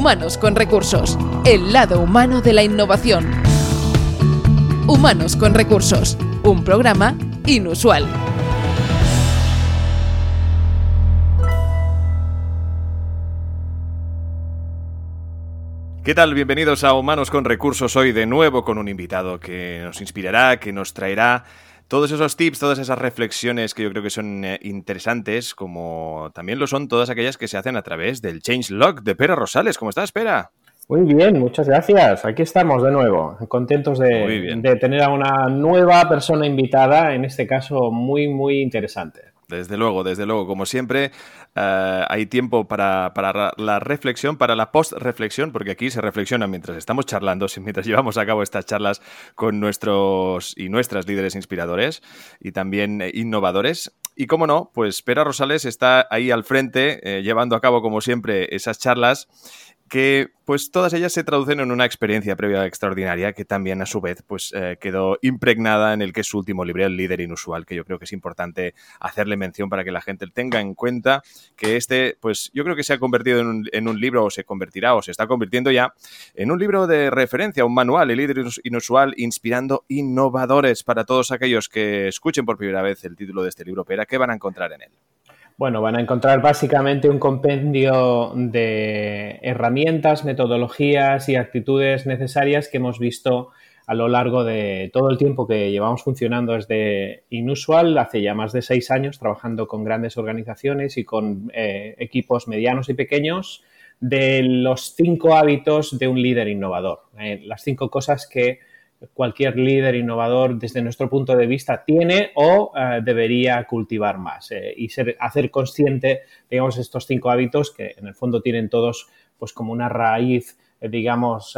Humanos con Recursos, el lado humano de la innovación. Humanos con Recursos, un programa inusual. ¿Qué tal? Bienvenidos a Humanos con Recursos. Hoy de nuevo con un invitado que nos inspirará, que nos traerá todos esos tips, todas esas reflexiones que yo creo que son eh, interesantes, como también lo son todas aquellas que se hacen a través del Change Log de Pera Rosales. ¿Cómo estás, Pera? Muy bien, muchas gracias. Aquí estamos de nuevo, contentos de, de tener a una nueva persona invitada, en este caso muy, muy interesante. Desde luego, desde luego. Como siempre, eh, hay tiempo para, la reflexión, para la post-reflexión, porque aquí se reflexiona mientras estamos charlando, mientras llevamos a cabo estas charlas con nuestros y nuestras líderes inspiradores y también eh, innovadores. Y como no, pues Pera Rosales está ahí al frente, eh, llevando a cabo, como siempre, esas charlas que pues todas ellas se traducen en una experiencia previa extraordinaria que también a su vez pues eh, quedó impregnada en el que es su último libro, El líder inusual, que yo creo que es importante hacerle mención para que la gente tenga en cuenta que este pues yo creo que se ha convertido en un, libro o se convertirá o se está convirtiendo ya en un libro de referencia, un manual, El líder inusual, inspirando innovadores para todos aquellos que escuchen por primera vez el título de este libro, Pera, ¿qué van a encontrar en él? Bueno, van a encontrar básicamente un compendio de herramientas, metodologías y actitudes necesarias que hemos visto a lo largo de todo el tiempo que llevamos funcionando desde Inusual, hace ya más de seis años, trabajando con grandes organizaciones y con eh, equipos medianos y pequeños, de los cinco hábitos de un líder innovador. Eh, las cinco cosas que cualquier líder innovador desde nuestro punto de vista tiene o eh, debería cultivar más eh, y ser, hacer consciente, digamos, estos cinco hábitos que en el fondo tienen todos pues como una raíz, eh, digamos,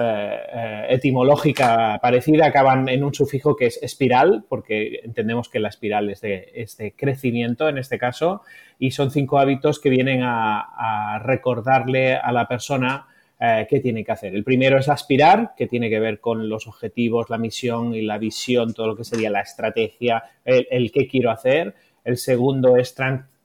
etimológica parecida, acaban en un sufijo que es espiral, porque entendemos que la espiral es de, crecimiento en este caso, y son cinco hábitos que vienen a recordarle a la persona eh, qué tiene que hacer. El primero es aspirar, que tiene que ver con los objetivos, la misión y la visión, todo lo que sería la estrategia, el, qué quiero hacer. El segundo es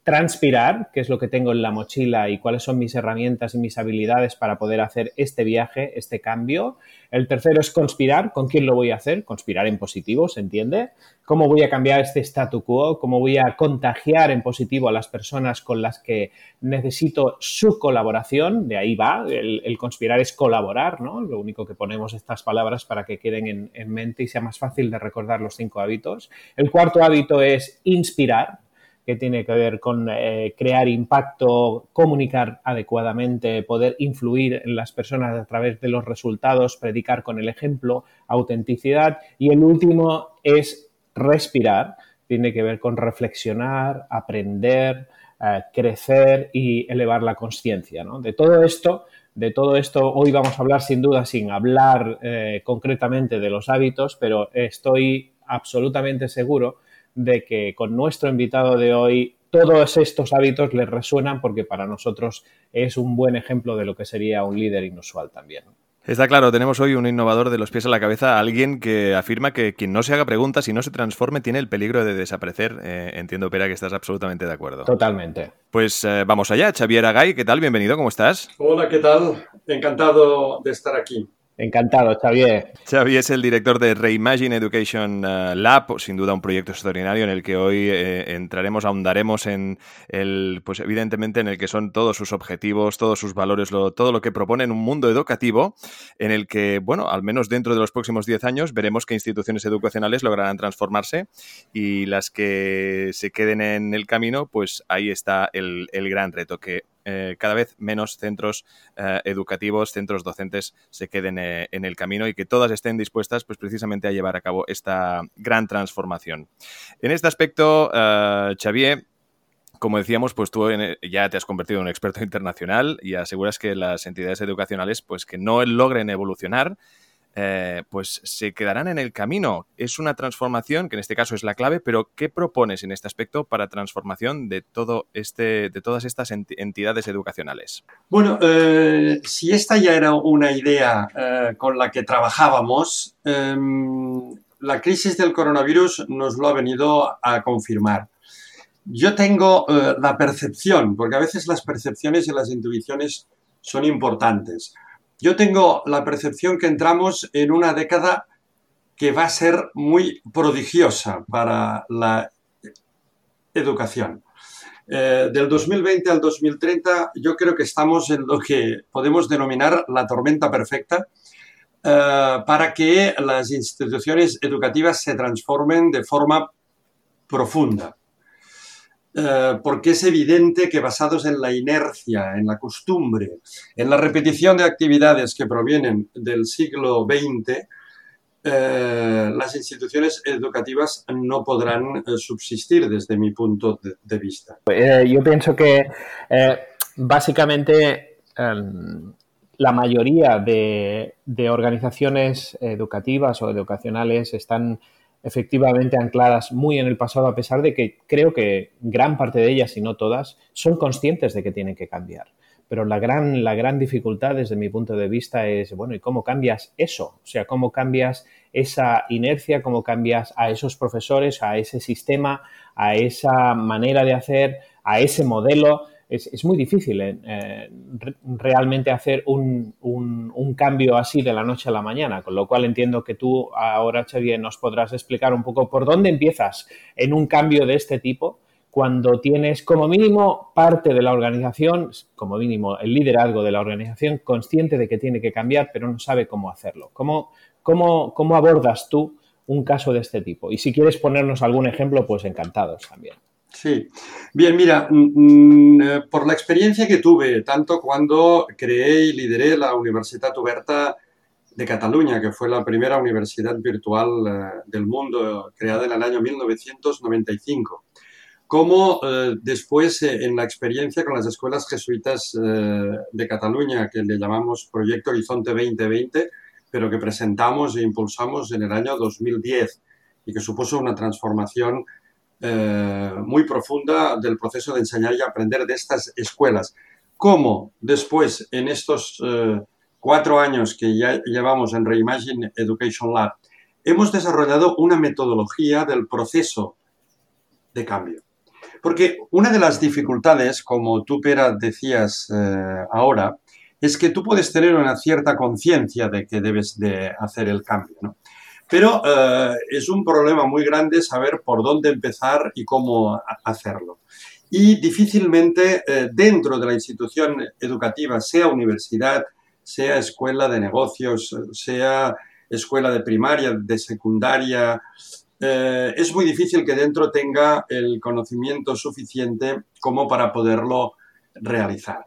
transpirar, qué es lo que tengo en la mochila y cuáles son mis herramientas y mis habilidades para poder hacer este viaje, este cambio. El tercero es conspirar, ¿con quién lo voy a hacer? Conspirar en positivo, ¿se entiende? ¿Cómo voy a cambiar este statu quo? ¿Cómo voy a contagiar en positivo a las personas con las que necesito su colaboración? De ahí va, el, conspirar es colaborar, ¿no? Lo único que ponemos estas palabras para que queden en, en mente y sea más fácil de recordar los cinco hábitos. El cuarto hábito es inspirar, que tiene que ver con eh, crear impacto, comunicar adecuadamente, poder influir en las personas a través de los resultados, predicar con el ejemplo, autenticidad. Y el último es respirar, tiene que ver con reflexionar, aprender, eh, crecer y elevar la conciencia. De todo esto, de todo esto hoy vamos a hablar sin duda, sin hablar eh, concretamente de los hábitos, pero estoy absolutamente seguro de que con nuestro invitado de hoy todos estos hábitos les resuenan porque para nosotros es un buen ejemplo de lo que sería un líder inusual también. Está claro, tenemos hoy un innovador de los pies a la cabeza, alguien que afirma que quien no se haga preguntas y no se transforme tiene el peligro de desaparecer. Eh, entiendo, Pera, que estás absolutamente de acuerdo. Totalmente. Pues eh, vamos allá. Xavier Agay, ¿qué tal? Bienvenido, ¿cómo estás? Hola, ¿qué tal? Encantado de estar aquí. Encantado, Xavier. Xavier es el director de Reimagine Education eh, Lab, sin duda un proyecto extraordinario en el que hoy eh, entraremos, ahondaremos en el, pues evidentemente en el que son todos sus objetivos, todos sus valores, todo lo que propone en un mundo educativo en el que, bueno, al menos dentro de los próximos 10 años veremos que instituciones educacionales lograrán transformarse y las que se queden en el camino, pues ahí está el gran reto que eh, cada vez menos centros eh, educativos, centros docentes se queden eh, en el camino y que todas estén dispuestas pues precisamente a llevar a cabo esta gran transformación. En este aspecto, Xavier, como decíamos, pues tú ya te has convertido en un experto internacional y aseguras que las entidades educacionales pues que no logren evolucionar eh, pues se quedarán en el camino. Es una transformación que en este caso es la clave, pero ¿qué propones en este aspecto para transformación de todo este, de todas estas entidades educacionales? Bueno, eh, si esta ya era una idea eh, con la que trabajábamos, em, la crisis del coronavirus nos lo ha venido a confirmar. Yo tengo la percepción, porque a veces las percepciones y las intuiciones son importantes yo tengo la percepción que entramos en una década que va a ser muy prodigiosa para la educación. Eh, del 2020 al 2030 yo creo que estamos en lo que podemos denominar la tormenta perfecta eh, para que las instituciones educativas se transformen de forma profunda. Eh, porque es evidente que basados en la inercia, en la costumbre, en la repetición de actividades que provienen del siglo XX, eh, las instituciones educativas no podrán eh, subsistir desde mi punto de, vista. Eh, yo pienso que básicamente em, la mayoría de, organizaciones educativas o educacionales están efectivamente ancladas muy en el pasado, a pesar de que creo que gran parte de ellas, si no todas, son conscientes de que tienen que cambiar. Pero la gran, la gran dificultad desde mi punto de vista es, bueno, ¿y cómo cambias eso? O sea, ¿cómo cambias esa inercia, cómo cambias a esos profesores, a ese sistema, a esa manera de hacer, a ese modelo? Es, muy difícil eh, eh, realmente hacer un, cambio así de la noche a la mañana, con lo cual entiendo que tú ahora, Xavier, nos podrás explicar un poco por dónde empiezas en un cambio de este tipo cuando tienes como mínimo parte de la organización, como mínimo el liderazgo de la organización, consciente de que tiene que cambiar, pero no sabe cómo hacerlo. ¿Cómo, cómo, cómo abordas tú un caso de este tipo? Y si quieres ponernos algún ejemplo, pues encantados también. Sí, bien, mira, mm, mm, eh, por la experiencia que tuve, tanto cuando creé y lideré la Universidad Oberta de Cataluña, que fue la primera universidad virtual eh, del mundo creada en el año 1995, como eh, después en la experiencia con las escuelas jesuitas de Cataluña, que le llamamos Proyecto Horizonte 2020, pero que presentamos e impulsamos en el año 2010 y que supuso una transformación muy profunda del proceso de enseñar y aprender de estas escuelas. Cómo después, en estos cuatro años que ya llevamos en Reimagine Education Lab, hemos desarrollado una metodología del proceso de cambio. Porque una de las dificultades, como tú, Pera, decías eh, ahora, es que tú puedes tener una cierta conciencia de que debes de hacer el cambio, ¿no? Pero eh, es un problema muy grande saber por dónde empezar y cómo hacerlo. Y difícilmente eh, dentro de la institución educativa, sea universidad, sea escuela de negocios, sea escuela de primaria, de secundaria, eh, es muy difícil que dentro tenga el conocimiento suficiente como para poderlo realizar.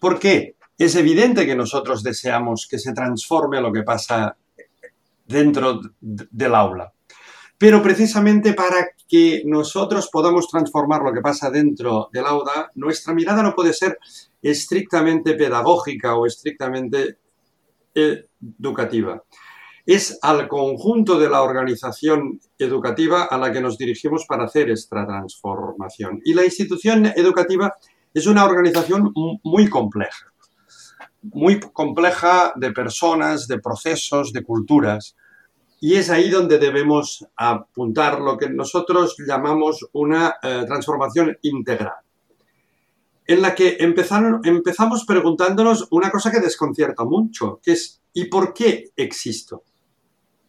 ¿Por qué? Es evidente que nosotros deseamos que se transforme lo que pasa dentro del aula. Pero precisamente para que nosotros podamos transformar lo que pasa dentro del aula, nuestra mirada no puede ser estrictamente pedagógica o estrictamente educativa es al conjunto de la organización educativa a la que nos dirigimos para hacer esta transformación. Y la institución educativa es una organización muy compleja, muy compleja de personas, de procesos, de culturas. Y es ahí donde debemos apuntar lo que nosotros llamamos una eh, transformación integral, en la que empezamos preguntándonos una cosa que desconcierta mucho, que es ¿y por qué existo?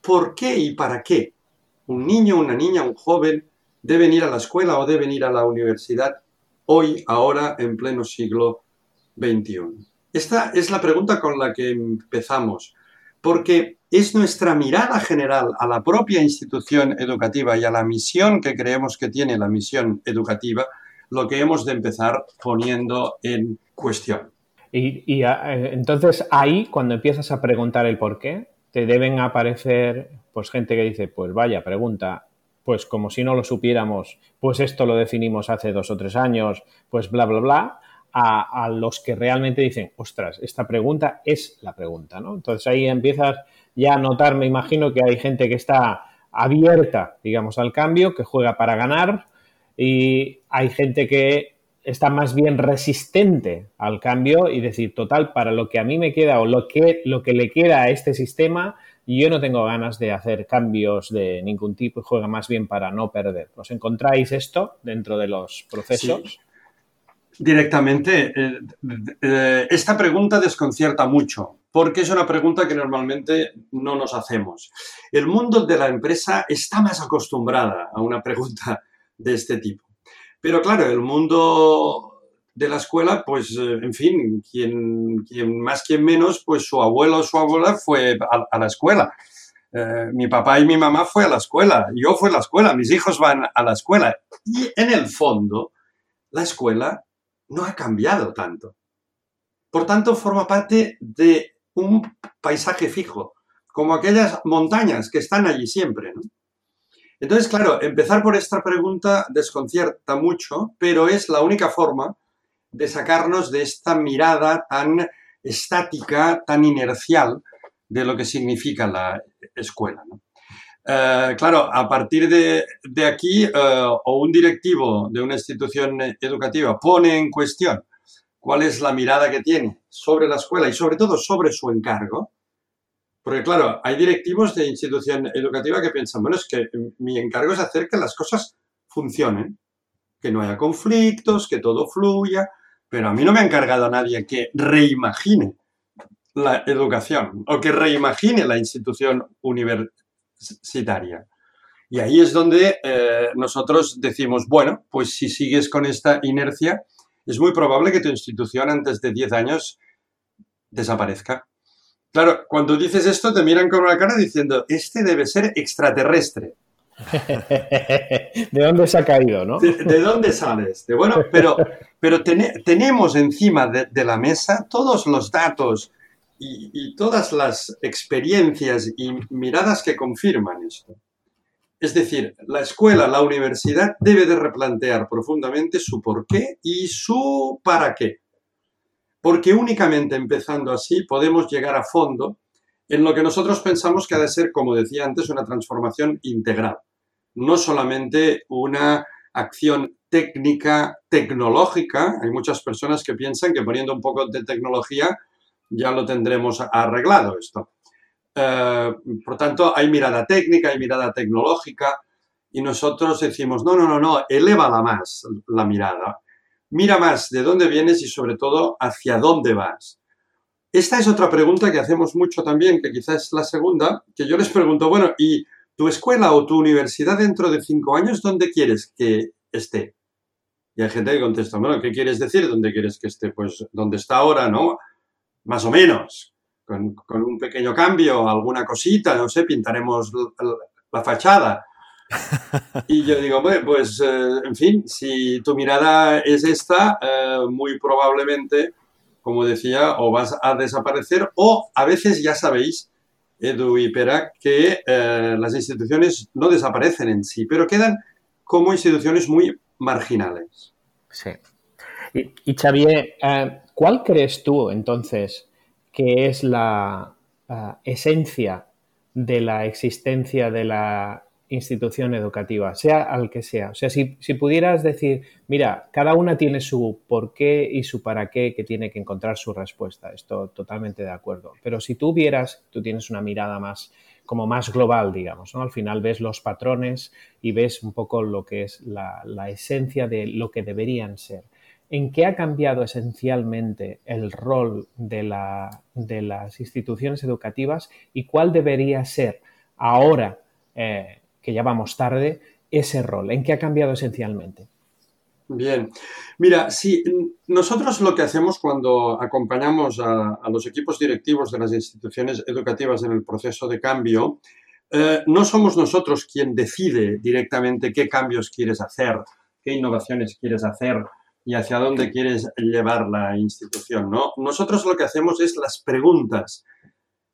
¿Por qué y para qué un niño, una niña, un joven deben ir a la escuela o deben ir a la universidad hoy, ahora, en pleno siglo XXI? Esta es la pregunta con la que empezamos, porque es nuestra mirada general a la propia institución educativa y a la misión que creemos que tiene la misión educativa lo que hemos de empezar poniendo en cuestión. Y, y eh, entonces ahí, cuando empiezas a preguntar el por qué, te deben aparecer pues gente que dice, pues vaya, pregunta, pues como si no lo supiéramos, pues esto lo definimos hace dos o tres años, pues bla, bla, bla, a, los que realmente dicen, ostras, esta pregunta es la pregunta, ¿no? Entonces ahí empiezas ya a notar, me imagino que hay gente que está abierta, digamos, al cambio, que juega para ganar y hay gente que está más bien resistente al cambio y decir, total, para lo que a mí me queda o lo que, lo que le queda a este sistema, yo no tengo ganas de hacer cambios de ningún tipo y juega más bien para no perder. ¿Os encontráis esto dentro de los procesos? Directamente. Eh, eh, esta pregunta desconcierta mucho porque es una pregunta que normalmente no nos hacemos. El mundo de la empresa está más acostumbrada a una pregunta de este tipo. Pero claro, el mundo de la escuela, pues, eh, en fin, quien, más, quien menos, pues su abuelo o su abuela fue a, la escuela. Mi papá y mi mamá fue a la escuela, yo fui a la escuela, mis hijos van a la escuela. Y en el fondo, la escuela no ha cambiado tanto. Por tanto, forma parte de un paisaje fijo, como aquellas montañas que están allí siempre. Entonces, claro, empezar por esta pregunta desconcierta mucho, pero es la única forma de sacarnos de esta mirada tan estática, tan inercial de lo que significa la escuela. Eh, claro, a partir de, aquí, eh, o un directivo de una institución educativa pone en cuestión cuál es la mirada que tiene sobre la escuela y sobre todo sobre su encargo, porque claro, hay directivos de institución educativa que piensan, bueno, es que mi encargo es hacer que las cosas funcionen, que no haya conflictos, que todo fluya, pero a mí no me ha encargado a nadie que reimagine la educación o que reimagine la institución universitaria. Y ahí es donde eh, nosotros decimos, bueno, pues si sigues con esta inercia, es muy probable que tu institución antes de 10 años desaparezca. Claro, cuando dices esto te miran con una cara diciendo, este debe ser extraterrestre. ¿De dónde se ha caído, no? ¿De, dónde sales? bueno, pero, pero tenemos encima de, la mesa todos los datos y, todas las experiencias y miradas que confirman esto. Es decir, la escuela, la universidad debe de replantear profundamente su por qué y su para qué. Porque únicamente empezando así podemos llegar a fondo en lo que nosotros pensamos que ha de ser, como decía antes, una transformación integral. No solamente una acción técnica, tecnológica. Hay muchas personas que piensan que poniendo un poco de tecnología ya lo tendremos arreglado esto. Eh, por tanto, hay mirada técnica, hay mirada tecnológica y nosotros decimos, no, no, no, no, elévala más la mirada. Mira más de dónde vienes y sobre todo hacia dónde vas. Esta es otra pregunta que hacemos mucho también, que quizás es la segunda, que yo les pregunto, bueno, ¿y tu escuela o tu universidad dentro de cinco años dónde quieres que esté? Y hay gente que contesta, bueno, ¿qué quieres decir? ¿Dónde quieres que esté? Pues donde está ahora, ¿no? Más o menos, con, un pequeño cambio, alguna cosita, no sé, pintaremos la, fachada. Y yo digo, bueno, pues, eh, en fin, si tu mirada es esta, eh, muy probablemente como decía, o vas a desaparecer o a veces ya sabéis, Edu y Pera, que eh, las instituciones no desaparecen en sí, pero quedan como instituciones muy marginales. Sí. Y, Xavier, eh, ¿cuál crees tú entonces que es la esencia de la existencia de la institución educativa, sea al que sea. O sea, si, pudieras decir, mira, cada una tiene su por qué y su para qué que tiene que encontrar su respuesta. Esto totalmente de acuerdo. Pero si tú vieras, tú tienes una mirada más como más global, digamos. Al final ves los patrones y ves un poco lo que es la, la esencia de lo que deberían ser. ¿En qué ha cambiado esencialmente el rol de, la, de las instituciones educativas y cuál debería ser ahora eh, que ya vamos tarde, ese rol? ¿En qué ha cambiado esencialmente? Bien, mira, si nosotros lo que hacemos cuando acompañamos a, los equipos directivos de las instituciones educativas en el proceso de cambio, eh, no somos nosotros quien decide directamente qué cambios quieres hacer, qué innovaciones quieres hacer y hacia dónde quieres llevar la institución, ¿no? Nosotros lo que hacemos es las preguntas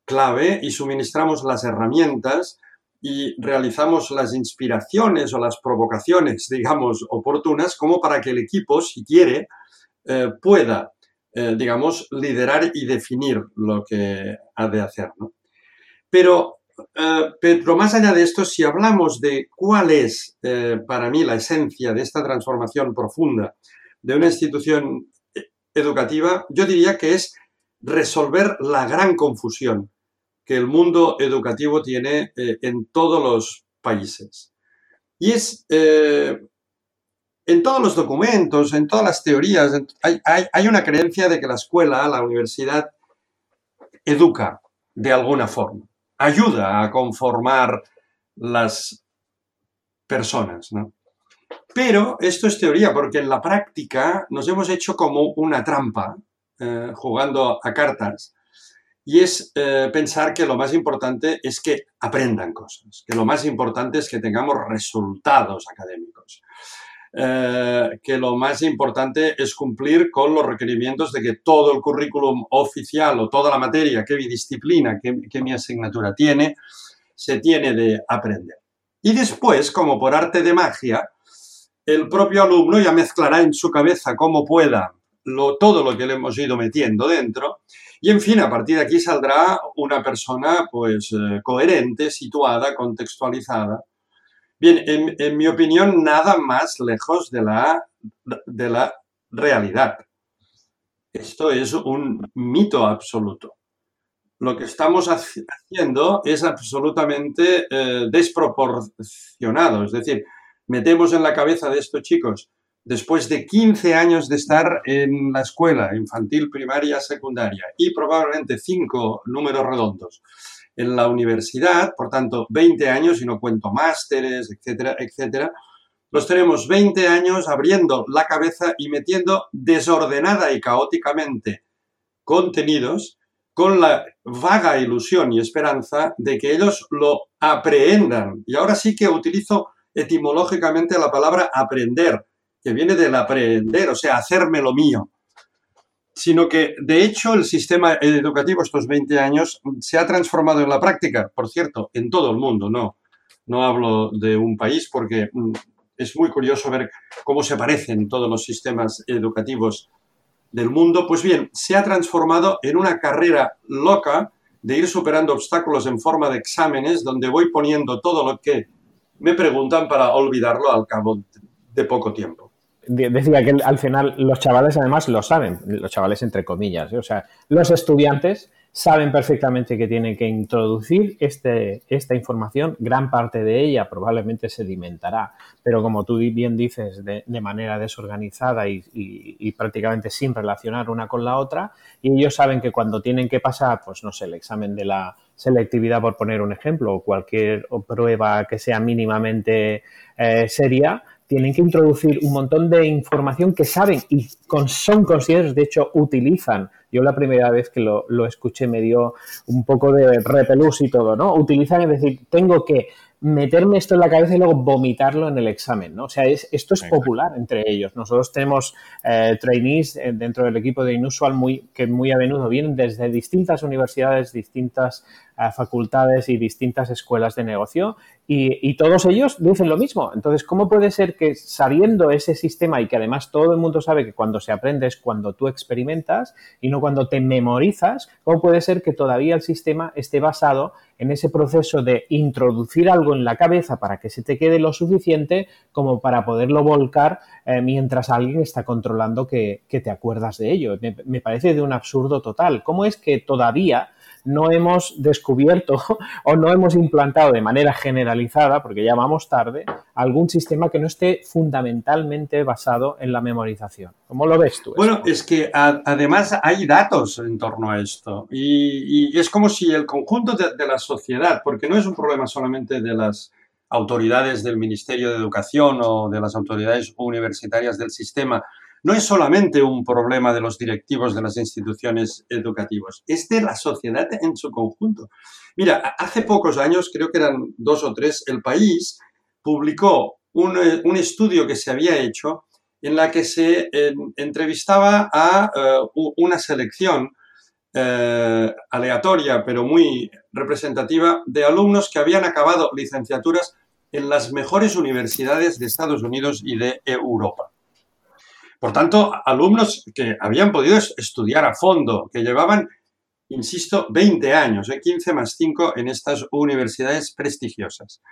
clave y suministramos las herramientas y realizamos las inspiraciones o las provocaciones, digamos, oportunas, como para que el equipo, si quiere, eh, pueda, eh, digamos, liderar y definir lo que ha de hacer. Pero, eh, pero más allá de esto, si hablamos de cuál es para mí la esencia de esta transformación profunda de una institución educativa, yo diría que es resolver la gran confusión que el mundo educativo tiene eh, en todos los países. Y es, eh, en todos los documentos, en todas las teorías, hay, una creencia de que la escuela, la universidad, educa de alguna forma, ayuda a conformar las personas, ¿no? Pero esto es teoría, porque en la práctica nos hemos hecho como una trampa eh, jugando a cartas y es eh, pensar que lo más importante es que aprendan cosas, que lo más importante es que tengamos resultados académicos, eh, que lo más importante es cumplir con los requerimientos de que todo el currículum oficial o toda la materia, que mi disciplina, que mi asignatura tiene, se tiene de aprender. Y después, como por arte de magia, el propio alumno ya mezclará en su cabeza como pueda todo lo que le hemos ido metiendo dentro y en fin, a partir de aquí saldrá una persona pues eh, coherente, situada, contextualizada. Bien, en, mi opinión, nada más lejos de la, de la realidad. Esto es un mito absoluto. Lo que estamos haciendo es absolutamente eh, desproporcionado. Es decir, metemos en la cabeza de estos chicos, después de 15 años de estar en la escuela infantil, primaria, secundaria y probablemente 5 números redondos en la universidad, por tanto 20 años y no cuento másteres, etcétera, etcétera, los tenemos 20 años abriendo la cabeza y metiendo desordenada y caóticamente contenidos con la vaga ilusión y esperanza de que ellos lo aprehendan. Y ahora sí que utilizo etimológicamente la palabra aprender, que viene del aprender, o sea, hacerme lo mío, sino que de hecho el sistema educativo estos 20 años se ha transformado en la práctica, por cierto, en todo el mundo, no, no hablo de un país porque mm, es muy curioso ver cómo se parecen todos los sistemas educativos del mundo, pues bien, se ha transformado en una carrera loca de ir superando obstáculos en forma de exámenes donde voy poniendo todo lo que me preguntan para olvidarlo al cabo de poco tiempo. Decía que al final los chavales además lo saben, los chavales entre comillas, ¿eh? o sea, los estudiantes saben perfectamente que tienen que introducir este, esta información, gran parte de ella probablemente sedimentará, pero como tú bien dices, de, manera desorganizada y, prácticamente sin relacionar una con la otra, y ellos saben que cuando tienen que pasar, pues no sé, el examen de la selectividad, por poner un ejemplo, o cualquier prueba que sea mínimamente eh, seria, tienen que introducir un montón de información que saben y son conscientes, de hecho, utilizan. Yo la primera vez que lo, lo escuché me dio un poco de repelús y todo, ¿no? Utilizan, es decir, tengo que meterme esto en la cabeza y luego vomitarlo en el examen, ¿no? O sea, es, esto es popular entre ellos. Nosotros tenemos eh, trainees eh, dentro del equipo de Inusual muy, que muy a menudo vienen desde distintas universidades, distintas facultades y distintas escuelas de negocio y, todos ellos dicen lo mismo. Entonces, ¿cómo puede ser que sabiendo ese sistema y que además todo el mundo sabe que cuando se aprende es cuando tú experimentas y no cuando te memorizas, cómo puede ser que todavía el sistema esté basado en ese proceso de introducir algo en la cabeza para que se te quede lo suficiente como para poderlo volcar eh, mientras alguien está controlando que, te acuerdas de ello? Me parece de un absurdo total. ¿Cómo es que todavía no hemos descubierto o no hemos implantado de manera generalizada, porque ya vamos tarde, algún sistema que no esté fundamentalmente basado en la memorización. ¿Cómo lo ves tú? Bueno, es que además hay datos en torno a esto y, es como si el conjunto de la sociedad, porque no es un problema solamente de las autoridades del Ministerio de Educación o de las autoridades universitarias del sistema, no es solamente un problema de los directivos de las instituciones educativas, es de la sociedad en su conjunto. Mira, hace pocos años, creo que eran dos o tres, el país publicó un, eh, estudio que se había hecho en la que se entrevistaba a eh, una selección eh, aleatoria, pero muy representativa, de alumnos que habían acabado licenciaturas en las mejores universidades de Estados Unidos y de Europa. Por tanto, alumnos que habían podido estudiar a fondo, que llevaban, insisto, 20 años, 15 ¿eh? más 5 en estas universidades prestigiosas.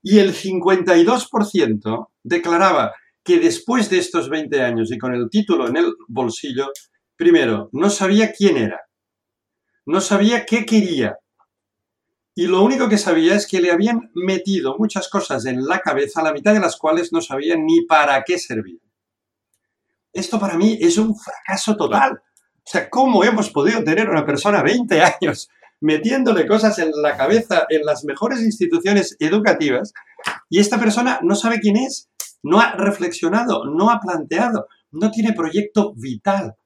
Y el 52% declaraba que después de estos 20 años y con el título en el bolsillo, primero, no sabía quién era, no sabía qué quería, y lo único que sabía es que le habían metido muchas cosas en la cabeza, la mitad de las cuales no sabía ni para qué servían. Esto para mí es un fracaso total. O sea, ¿cómo hemos podido tener una persona 20 años metiéndole cosas en la cabeza en las mejores instituciones educativas y esta persona no sabe quién es, no ha reflexionado, no ha planteado, no tiene proyecto vital.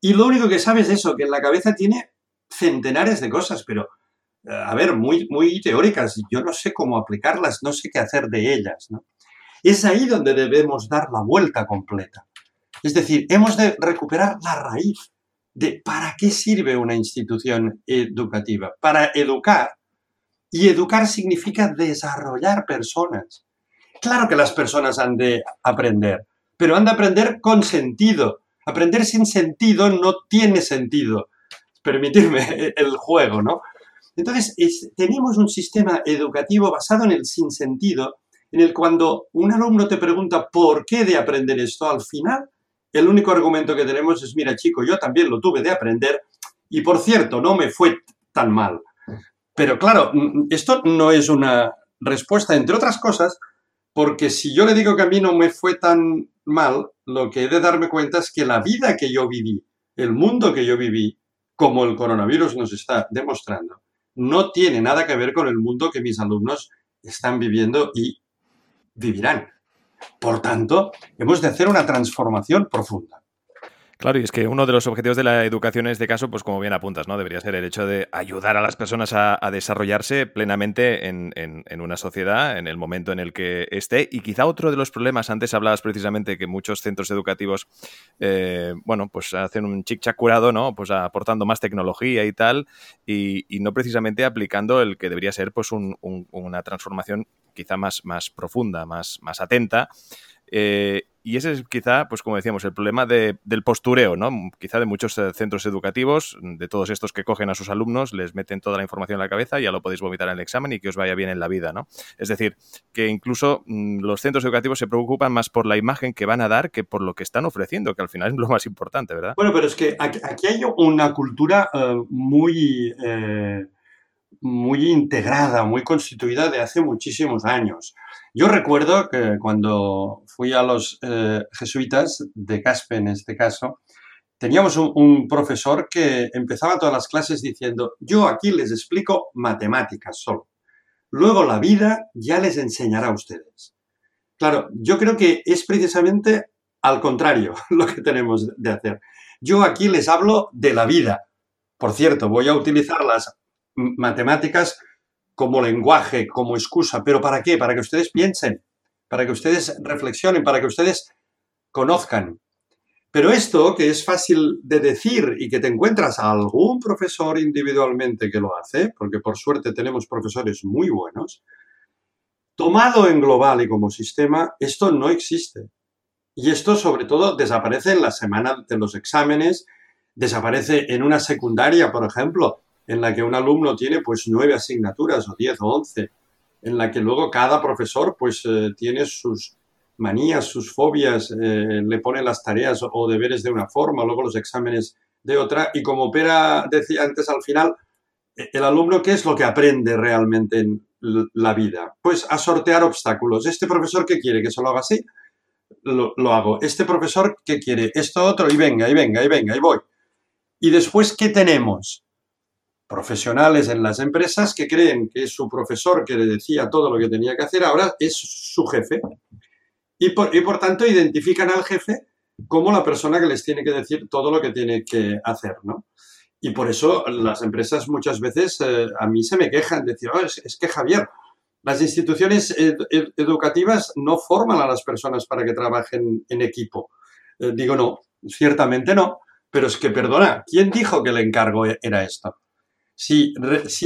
Y lo único que sabe es eso, que en la cabeza tiene centenares de cosas, pero, eh, a ver, muy, muy teóricas. Yo no sé cómo aplicarlas, no sé qué hacer de ellas. Es ahí donde debemos dar la vuelta completa. Es decir, hemos de recuperar la raíz de para qué sirve una institución educativa. Para educar. Y educar significa desarrollar personas. Claro que las personas han de aprender, pero han de aprender con sentido. Aprender sin sentido no tiene sentido. Permitirme el juego, ¿no? Entonces, tenemos un sistema educativo basado en el sinsentido, en el cuando un alumno te pregunta por qué de aprender esto, al final el único argumento que tenemos es, mira chico, yo también lo tuve de aprender y por cierto, no me fue tan mal. Pero claro, mm, esto no es una respuesta, entre otras cosas, porque si yo le digo que a mí no me fue tan mal, lo que he de darme cuenta es que la vida que yo viví, el mundo que yo viví, como el coronavirus nos está demostrando, no tiene nada que ver con el mundo que mis alumnos están viviendo y vivirán. Por tanto, hemos de hacer una transformación profunda. Claro, y es que uno de los objetivos de la educación en este caso, pues como bien apuntas, ¿no? Debería ser el hecho de ayudar a las personas a, desarrollarse plenamente en, una sociedad, en el momento en el que esté. Y quizá otro de los problemas, antes hablabas precisamente que muchos centros educativos, eh, bueno, pues hacen un chic-chac curado, ¿no? Pues aportando más tecnología y tal, y, no precisamente aplicando el que debería ser, pues, una transformación quizá más, más profunda, más, más atenta. Eh, y ese es quizá, pues como decíamos, el problema del postureo, ¿no? Quizá de muchos eh, centros educativos, de todos estos que cogen a sus alumnos, les meten toda la información en la cabeza ya lo podéis vomitar en el examen y que os vaya bien en la vida, ¿no? Es decir, que incluso mm, los centros educativos se preocupan más por la imagen que van a dar que por lo que están ofreciendo, que al final es lo más importante, ¿verdad? Bueno, pero es que aquí, hay una cultura eh, muy muy integrada, muy constituida de hace muchísimos años. Yo recuerdo que cuando fui a los eh, jesuitas de Caspe, en este caso, teníamos un, profesor que empezaba todas las clases diciendo, yo aquí les explico matemáticas solo. Luego la vida ya les enseñará a ustedes. Claro, yo creo que es precisamente al contrario lo que tenemos de hacer. Yo aquí les hablo de la vida. Por cierto, voy a utilizar las matemáticas como lenguaje, como excusa. ¿Pero para qué? Para que ustedes piensen, para que ustedes reflexionen, para que ustedes conozcan. Pero esto, que es fácil de decir y que te encuentras a algún profesor individualmente que lo hace, porque por suerte tenemos profesores muy buenos, tomado en global y como sistema, esto no existe. Y esto sobre todo desaparece en la semana de los exámenes, desaparece en una secundaria, por ejemplo, en la que un alumno tiene pues nueve asignaturas o diez o once, en la que luego cada profesor pues eh, tiene sus manías, sus fobias, eh, le pone las tareas o deberes de una forma, luego los exámenes de otra, y como Pera decía antes al final, e-, el alumno, ¿qué es lo que aprende realmente en la vida? Pues a sortear obstáculos. ¿Este profesor qué quiere? ¿Que se lo haga así? Lo, lo hago. ¿Este profesor qué quiere? Esto otro, y venga, y venga, y venga, y voy. Y después, ¿qué tenemos? Profesionales en las empresas que creen que su profesor que le decía todo lo que tenía que hacer ahora es su jefe. Y por, y por tanto identifican al jefe como la persona que les tiene que decir todo lo que tiene que hacer, ¿no? Y por eso las empresas muchas veces eh, a mí se me quejan, decir, oh, es, que Javier, las instituciones educativas no forman a las personas para que trabajen en equipo. Eh, digo, no, ciertamente no, pero es que, perdona, ¿quién dijo que el encargo era esto? Si,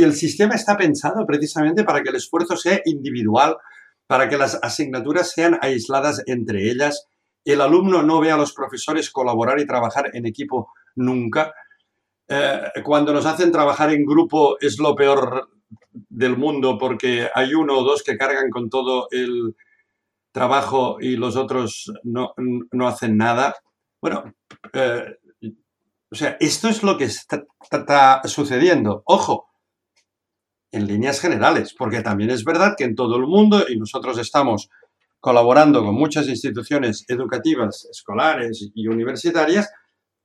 el sistema está pensado precisamente para que el esfuerzo sea individual, para que las asignaturas sean aisladas entre ellas, el alumno no ve a los profesores colaborar y trabajar en equipo nunca. Eh, cuando nos hacen trabajar en grupo es lo peor del mundo porque hay uno o dos que cargan con todo el trabajo y los otros no, hacen nada. Bueno, eh, o sea, esto es lo que está, sucediendo. Ojo, en líneas generales, porque también es verdad que en todo el mundo, y nosotros estamos colaborando con muchas instituciones educativas, escolares y universitarias,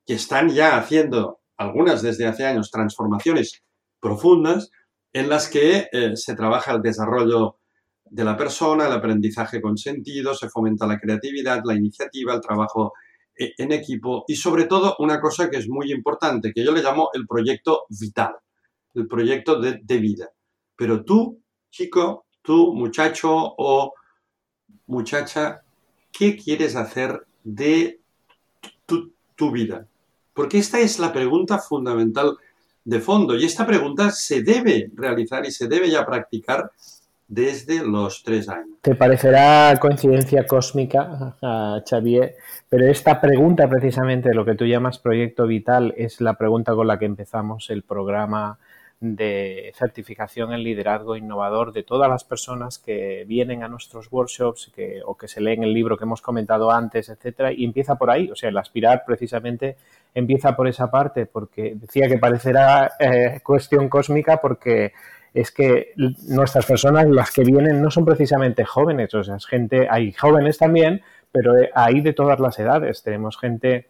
que están ya haciendo, algunas desde hace años, transformaciones profundas en las que eh, se trabaja el desarrollo de la persona, el aprendizaje con sentido, se fomenta la creatividad, la iniciativa, el trabajo en equipo y sobre todo una cosa que es muy importante, que yo le llamo el proyecto vital, el proyecto de, vida. Pero tú, chico, tú, muchacho o muchacha, ¿qué quieres hacer de tu, tu vida? Porque esta es la pregunta fundamental de fondo y esta pregunta se debe realizar y se debe ya practicar desde los tres años. Te parecerá coincidencia cósmica, Xavier, pero esta pregunta precisamente, lo que tú llamas proyecto vital, es la pregunta con la que empezamos el programa de certificación en liderazgo innovador de todas las personas que vienen a nuestros workshops que, o que se leen el libro que hemos comentado antes, etcétera, y empieza por ahí, o sea, el aspirar precisamente empieza por esa parte, porque decía que parecerá eh, cuestión cósmica porque es que nuestras personas, las que vienen, no son precisamente jóvenes, o sea, es gente, hay jóvenes también, pero hay de todas las edades. Tenemos gente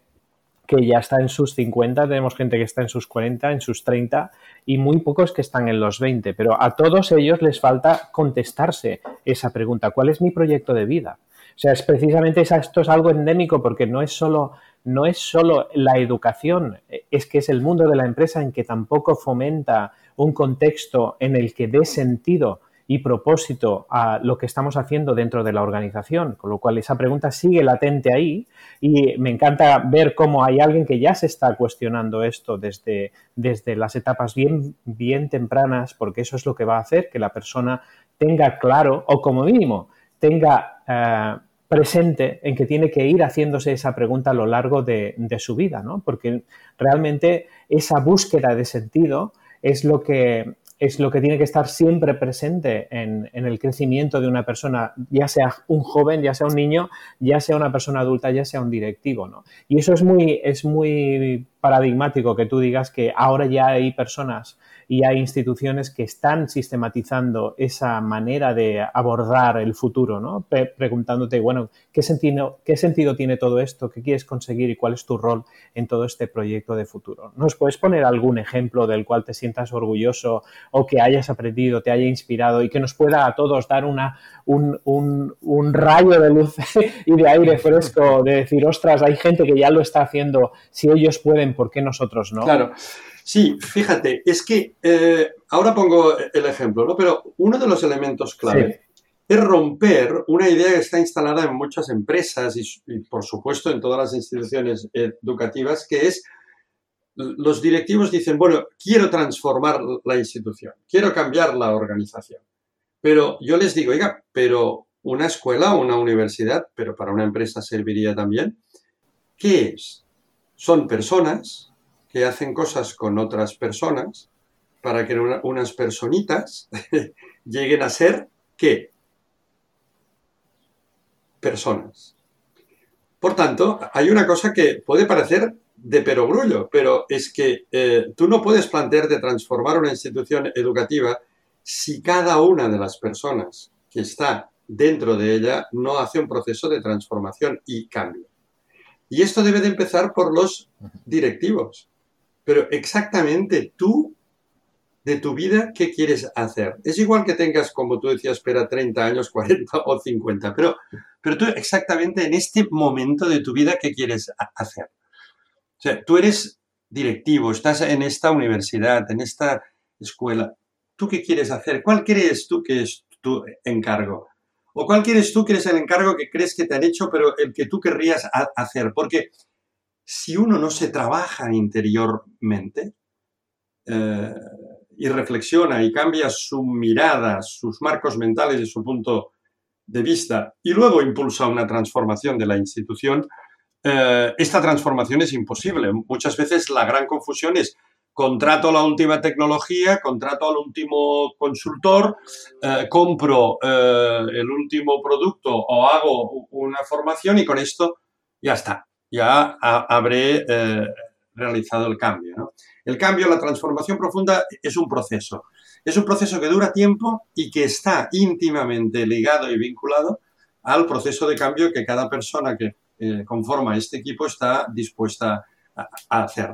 que ya está en sus 50, tenemos gente que está en sus 40, en sus 30 y muy pocos que están en los 20, pero a todos ellos les falta contestarse esa pregunta, ¿cuál es mi proyecto de vida? O sea, es precisamente esto es algo endémico porque no es solo no es solo la educación, es que es el mundo de la empresa en que tampoco fomenta un contexto en el que dé sentido y propósito a lo que estamos haciendo dentro de la organización, con lo cual esa pregunta sigue latente ahí y me encanta ver cómo hay alguien que ya se está cuestionando esto desde, desde las etapas bien, bien tempranas, porque eso es lo que va a hacer que la persona tenga claro o como mínimo tenga eh, presente en que tiene que ir haciéndose esa pregunta a lo largo de, de su vida, ¿no? Porque realmente esa búsqueda de sentido es lo que es lo que tiene que estar siempre presente en, el crecimiento de una persona, ya sea un joven, ya sea un niño, ya sea una persona adulta, ya sea un directivo. ¿no? Y eso es muy, es muy paradigmático que tú digas que ahora ya hay personas y hay instituciones que están sistematizando esa manera de abordar el futuro, ¿no? preguntándote, bueno, ¿qué sentido, ¿qué sentido tiene todo esto? ¿Qué quieres conseguir y cuál es tu rol en todo este proyecto de futuro? ¿Nos puedes poner algún ejemplo del cual te sientas orgulloso o que hayas aprendido, te haya inspirado y que nos pueda a todos dar una, un, un rayo de luz y de aire fresco de decir, ostras, hay gente que ya lo está haciendo, si ellos pueden, ¿por qué nosotros no? Claro. Sí, fíjate, es que eh, ahora pongo el ejemplo, ¿no? Pero uno de los elementos clave es romper una idea que está instalada en muchas empresas y, por supuesto en todas las instituciones educativas, que es los directivos dicen, bueno, quiero transformar la institución, quiero cambiar la organización. Pero yo les digo, oiga, pero una escuela o una universidad, pero para una empresa serviría también, ¿qué es? Son personas que hacen cosas con otras personas para que unas personitas lleguen a ser qué? Personas. Por tanto, hay una cosa que puede parecer de perogrullo, pero es que eh, tú no puedes plantearte transformar una institución educativa si cada una de las personas que está dentro de ella no hace un proceso de transformación y cambio. Y esto debe de empezar por los directivos pero exactamente tú, de tu vida, ¿qué quieres hacer? Es igual que tengas, como tú decías, espera 30 años, 40 o 50, pero, pero tú exactamente en este momento de tu vida, ¿qué quieres hacer? O sea, tú eres directivo, estás en esta universidad, en esta escuela. ¿Tú qué quieres hacer? ¿Cuál crees tú que es tu encargo? ¿O cuál quieres tú que es el encargo que crees que te han hecho, pero el que tú querrías hacer? Porque si uno no se trabaja interiormente eh, y reflexiona y cambia su mirada, sus marcos mentales y su punto de vista, y luego impulsa una transformación de la institución, eh, esta transformación es imposible. Muchas veces la gran confusión es contrato la última tecnología, contrato al último consultor, eh, compro el último producto o hago una formación y con esto ya está ya habré eh, realizado el cambio. El cambio, la transformación profunda es un proceso. Es un proceso que dura tiempo y que está íntimamente ligado y vinculado al proceso de cambio que cada persona que eh, conforma este equipo está dispuesta a hacer.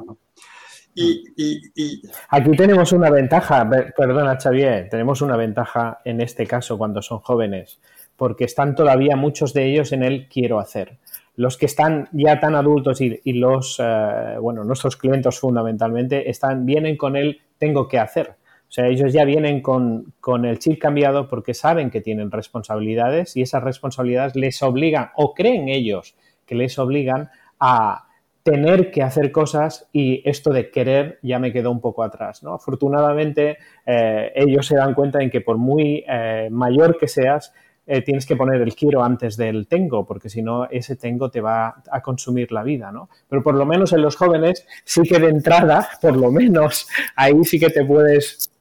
Y, Aquí tenemos una ventaja, perdona Xavier, tenemos una ventaja en este caso cuando son jóvenes, porque están todavía muchos de ellos en el quiero hacer. Los que están ya tan adultos y, los, eh, bueno, nuestros clientes fundamentalmente, están, vienen con el tengo que hacer. O sea, ellos ya vienen con, con, el chip cambiado porque saben que tienen responsabilidades y esas responsabilidades les obligan o creen ellos que les obligan a tener que hacer cosas y esto de querer ya me quedó un poco atrás. ¿no? Afortunadamente, eh, ellos se dan cuenta en que por muy eh, mayor que seas, eh, tienes que poner el quiero antes del tengo, porque si no, ese tengo te va a consumir la vida, ¿no? Pero por lo menos en los jóvenes sí que de entrada, por lo menos, ahí sí que te puedes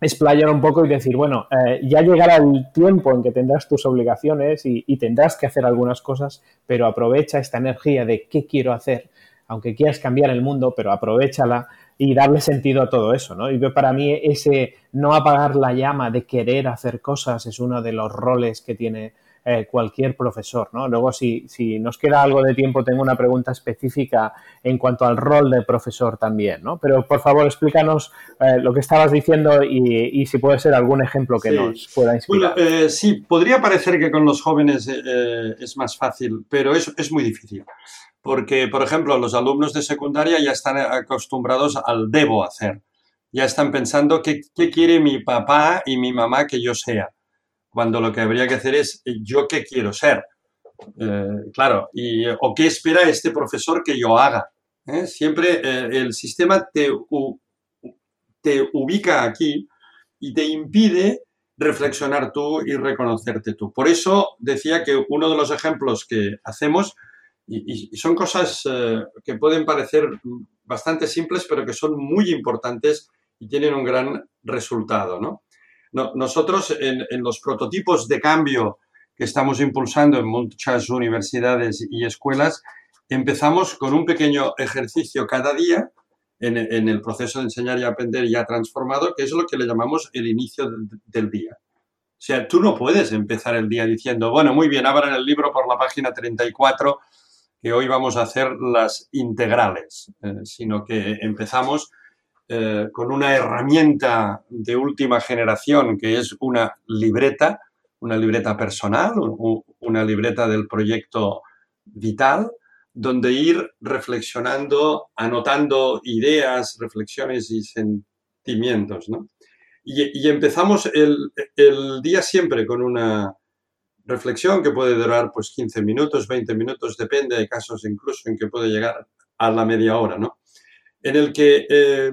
explayar un poco y decir, bueno, eh, ya llegará el tiempo en que tendrás tus obligaciones y, tendrás que hacer algunas cosas, pero aprovecha esta energía de qué quiero hacer, aunque quieras cambiar el mundo, pero aprovechala y darle sentido a todo eso, ¿no? Y para mí ese no apagar la llama de querer hacer cosas es uno de los roles que tiene eh, cualquier profesor. ¿no? Luego, si, si, nos queda algo de tiempo, tengo una pregunta específica en cuanto al rol de profesor también. ¿no? Pero, por favor, explícanos eh, lo que estabas diciendo y, si puede ser algún ejemplo que nos pueda inspirar. Bueno, eh, sí, podría parecer que con los jóvenes es más fácil, pero es, es muy difícil. Porque, por ejemplo, los alumnos de secundaria ya están acostumbrados al debo hacer. Ya están pensando qué, qué quiere mi papá y mi mamá que yo sea cuando lo que habría que hacer es eh, yo qué quiero ser. Eh, claro, y, o qué espera este profesor que yo haga. ¿eh? Siempre el sistema te, te ubica aquí y te impide reflexionar tú y reconocerte tú. Por eso decía que uno de los ejemplos que hacemos, y son cosas que pueden parecer bastante simples, pero que son muy importantes y tienen un gran resultado, ¿no? Nosotros en, los prototipos de cambio que estamos impulsando en muchas universidades y escuelas, empezamos con un pequeño ejercicio cada día en, el proceso de enseñar y aprender ya transformado, que es lo que le llamamos el inicio del día. O sea, tú no puedes empezar el día diciendo, bueno, muy bien, abran el libro por la página 34, que hoy vamos a hacer las integrales, eh, sino que empezamos eh, con una herramienta de última generación que es una libreta, una libreta personal, una libreta del proyecto vital, donde ir reflexionando, anotando ideas, reflexiones y sentimientos. Y, empezamos el, el, día siempre con una reflexión que puede durar pues 15 minutos, 20 minutos, depende, hay casos incluso en que puede llegar a la media hora, ¿no? En el que eh,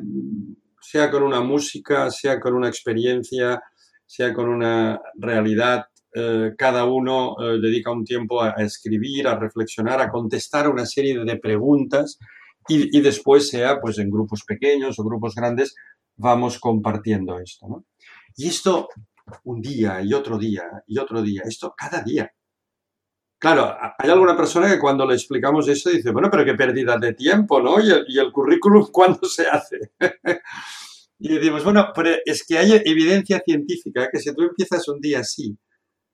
sea con una música, sea con una experiencia, sea con una realidad, eh, cada uno eh, dedica un tiempo a, escribir, a reflexionar, a contestar una serie de preguntas y, después sea pues en grupos pequeños o grupos grandes vamos compartiendo esto. Y esto un día y otro día y otro día, esto cada día. Claro, hay alguna persona que cuando le explicamos eso dice, bueno, pero qué pérdida de tiempo, ¿no? ¿Y el, currículum cuándo se hace? y decimos, bueno, pero es que hay evidencia científica que si tú empiezas un día así,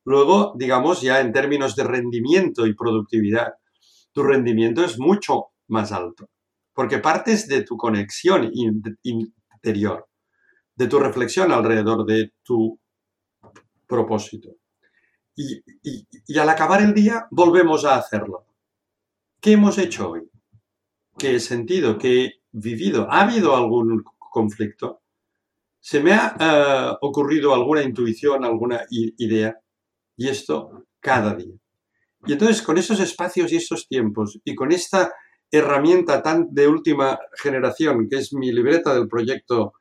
luego, digamos, ya en términos de rendimiento y productividad, tu rendimiento es mucho más alto, porque partes de tu conexión interior, de tu reflexión alrededor de tu propósito y, al acabar el día volvemos a hacerlo. ¿Qué hemos hecho hoy? ¿Qué he sentido? ¿Qué he vivido? ¿Ha habido algún conflicto? ¿Se me ha eh, ocurrido alguna intuición, alguna idea? Y esto cada día. Y entonces con esos espacios y esos tiempos y con esta herramienta tan de última generación que es mi libreta del proyecto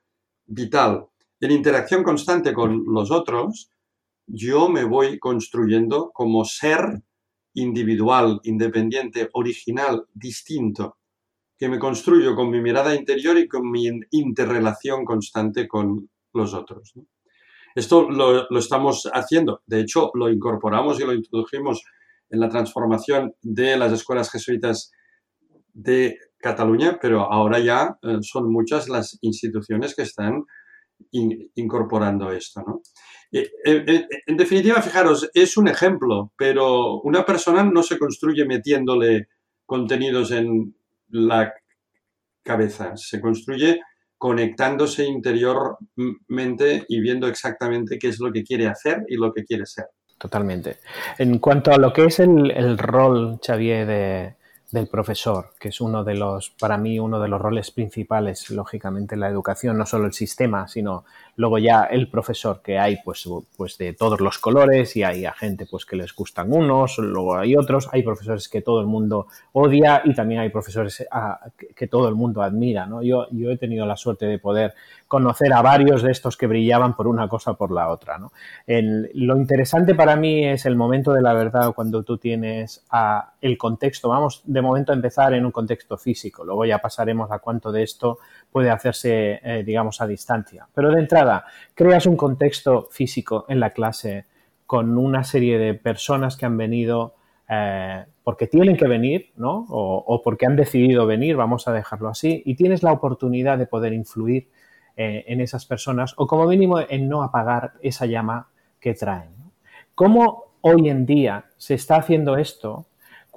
vital, en interacción constante con los otros, yo me voy construyendo como ser individual, independiente, original, distinto, que me construyo con mi mirada interior y con mi interrelación constante con los otros. Esto lo, estamos haciendo, de hecho lo incorporamos y lo introdujimos en la transformación de las escuelas jesuitas de Cataluña, pero ahora ya eh, son muchas las instituciones que están incorporando esto. ¿no? Eh, eh, eh, en definitiva, fijaros, es un ejemplo, pero una persona no se construye metiéndole contenidos en la cabeza, se construye conectándose interiormente y viendo exactamente qué es lo que quiere hacer y lo que quiere ser. Totalmente. En cuanto a lo que es el, el rol, Xavier, de, del profesor, que es uno de los, para mí, uno de los roles principales, lógicamente, en la educación, no solo el sistema, sino luego ya el profesor, que hay pues, pues de todos los colores y hay a gente pues que les gustan unos, luego hay otros, hay profesores que todo el mundo odia y también hay profesores que todo el mundo admira, ¿no? Yo, yo he tenido la suerte de poder conocer a varios de estos que brillaban por una cosa o por la otra, ¿no? lo interesante para mí es el momento de la verdad cuando tú tienes el contexto, vamos de momento a empezar en un contexto físico, luego ya pasaremos a cuánto de esto puede hacerse, eh, digamos, a distancia. Pero de entrada, creas un contexto físico en la clase con una serie de personas que han venido eh, porque tienen que venir, ¿no? O, porque han decidido venir, vamos a dejarlo así, y tienes la oportunidad de poder influir eh, en esas personas o como mínimo en no apagar esa llama que traen. ¿Cómo hoy en día se está haciendo esto